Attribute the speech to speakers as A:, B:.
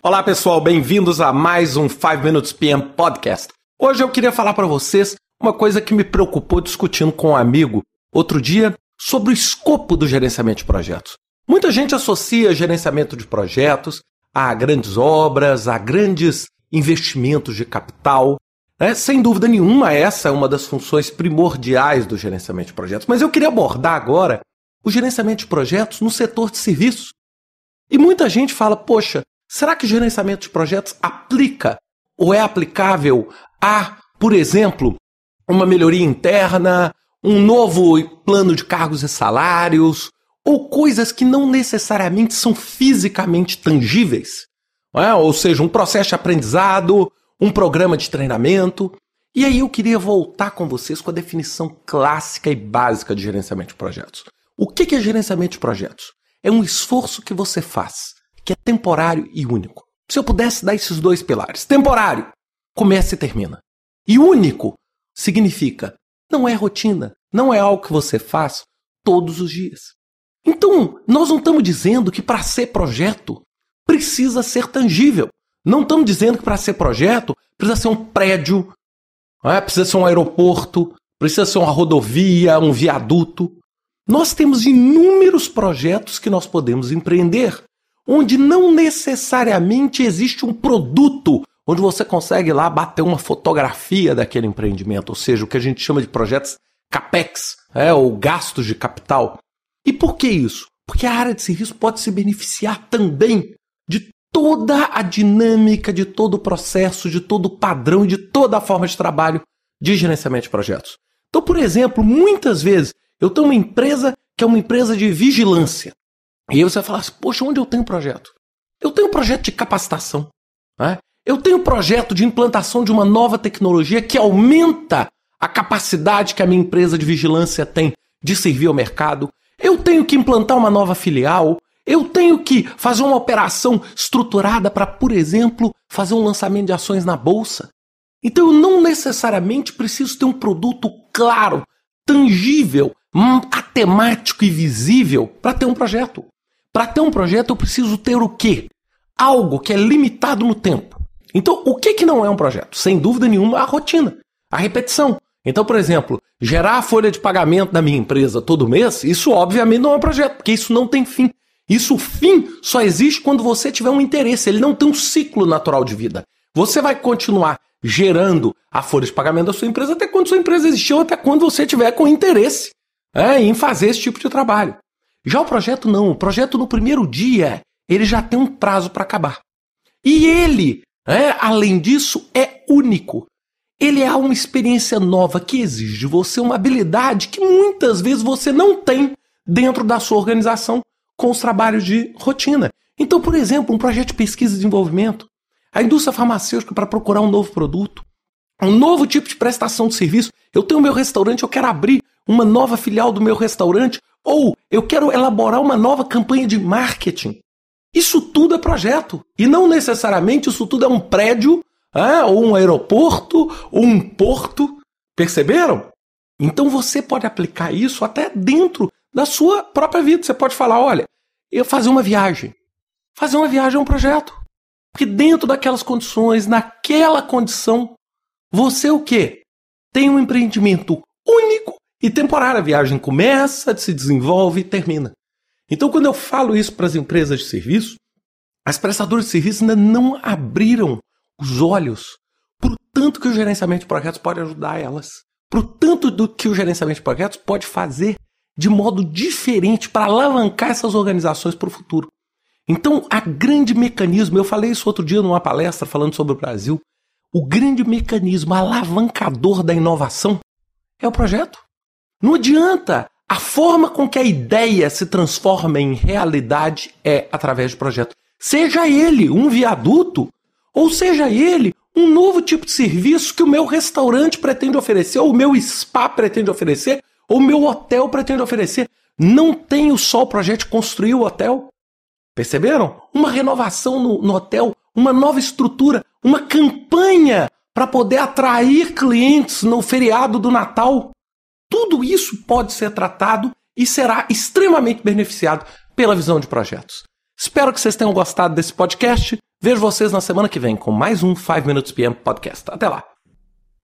A: Olá pessoal, bem-vindos a mais um 5 Minutes PM Podcast. Hoje eu queria falar para vocês uma coisa que me preocupou discutindo com um amigo outro dia sobre o escopo do gerenciamento de projetos. Muita gente associa gerenciamento de projetos a grandes obras, a grandes investimentos de capital. Né? Sem dúvida nenhuma, essa é uma das funções primordiais do gerenciamento de projetos. Mas eu queria abordar agora o gerenciamento de projetos no setor de serviços. E muita gente fala, poxa, será que gerenciamento de projetos aplica ou é aplicável a, por exemplo, uma melhoria interna, um novo plano de cargos e salários, ou coisas que não necessariamente são fisicamente tangíveis? É? Ou seja, um processo de aprendizado, um programa de treinamento. E aí eu queria voltar com vocês com a definição clássica e básica de gerenciamento de projetos. O que é gerenciamento de projetos? É um esforço que você faz, que é temporário e único. Se eu pudesse dar esses dois pilares. Temporário, começa e termina. E único significa não é rotina, não é algo que você faz todos os dias. Então, nós não estamos dizendo que para ser projeto precisa ser tangível. Não estamos dizendo que para ser projeto precisa ser um prédio, é? precisa ser um aeroporto, precisa ser uma rodovia, um viaduto. Nós temos inúmeros projetos que nós podemos empreender, onde não necessariamente existe um produto, onde você consegue lá bater uma fotografia daquele empreendimento, ou seja, o que a gente chama de projetos capex, é, ou gastos de capital. E por que isso? Porque a área de serviço pode se beneficiar também de toda a dinâmica, de todo o processo, de todo o padrão e de toda a forma de trabalho de gerenciamento de projetos. Então, por exemplo, muitas vezes eu tenho uma empresa que é uma empresa de vigilância. E aí você vai falar assim, poxa, onde eu tenho projeto? Eu tenho projeto de capacitação. Né? Eu tenho projeto de implantação de uma nova tecnologia que aumenta a capacidade que a minha empresa de vigilância tem de servir ao mercado. Eu tenho que implantar uma nova filial. Eu tenho que fazer uma operação estruturada para, por exemplo, fazer um lançamento de ações na bolsa. Então eu não necessariamente preciso ter um produto claro, tangível, hum, atemático e visível para ter um projeto. Para ter um projeto eu preciso ter o quê? Algo que é limitado no tempo. Então, o que, que não é um projeto? Sem dúvida nenhuma, a rotina, a repetição. Então, por exemplo, gerar a folha de pagamento da minha empresa todo mês, isso obviamente não é um projeto, porque isso não tem fim. Isso, fim, só existe quando você tiver um interesse. Ele não tem um ciclo natural de vida. Você vai continuar gerando a folha de pagamento da sua empresa até quando sua empresa existiu, até quando você tiver com interesse é, em fazer esse tipo de trabalho. Já o projeto não. O projeto no primeiro dia ele já tem um prazo para acabar. E ele, é, além disso, é único. Ele é uma experiência nova que exige de você uma habilidade que muitas vezes você não tem dentro da sua organização com os trabalhos de rotina. Então, por exemplo, um projeto de pesquisa e desenvolvimento, a indústria farmacêutica para procurar um novo produto, um novo tipo de prestação de serviço. Eu tenho meu restaurante, eu quero abrir uma nova filial do meu restaurante, ou eu quero elaborar uma nova campanha de marketing. Isso tudo é projeto. E não necessariamente isso tudo é um prédio, é, ou um aeroporto, ou um porto. Perceberam? Então você pode aplicar isso até dentro da sua própria vida. Você pode falar: olha, eu fazer uma viagem. Fazer uma viagem é um projeto. Porque dentro daquelas condições, naquela condição, você o quê? Tem um empreendimento único e temporário. A viagem começa, se desenvolve e termina. Então, quando eu falo isso para as empresas de serviço, as prestadoras de serviço ainda não abriram os olhos para o tanto que o gerenciamento de projetos pode ajudar elas, para o tanto do que o gerenciamento de projetos pode fazer de modo diferente para alavancar essas organizações para o futuro. Então, a grande mecanismo, eu falei isso outro dia numa palestra falando sobre o Brasil, o grande mecanismo alavancador da inovação é o projeto. Não adianta. A forma com que a ideia se transforma em realidade é através de projeto. Seja ele um viaduto, ou seja ele um novo tipo de serviço que o meu restaurante pretende oferecer, ou o meu spa pretende oferecer, ou o meu hotel pretende oferecer. Não tem só o projeto de construir o hotel. Perceberam? Uma renovação no, no hotel, uma nova estrutura, uma campanha para poder atrair clientes no feriado do Natal. Tudo isso pode ser tratado e será extremamente beneficiado pela visão de projetos. Espero que vocês tenham gostado desse podcast. Vejo vocês na semana que vem com mais um 5 Minutes PM Podcast. Até lá!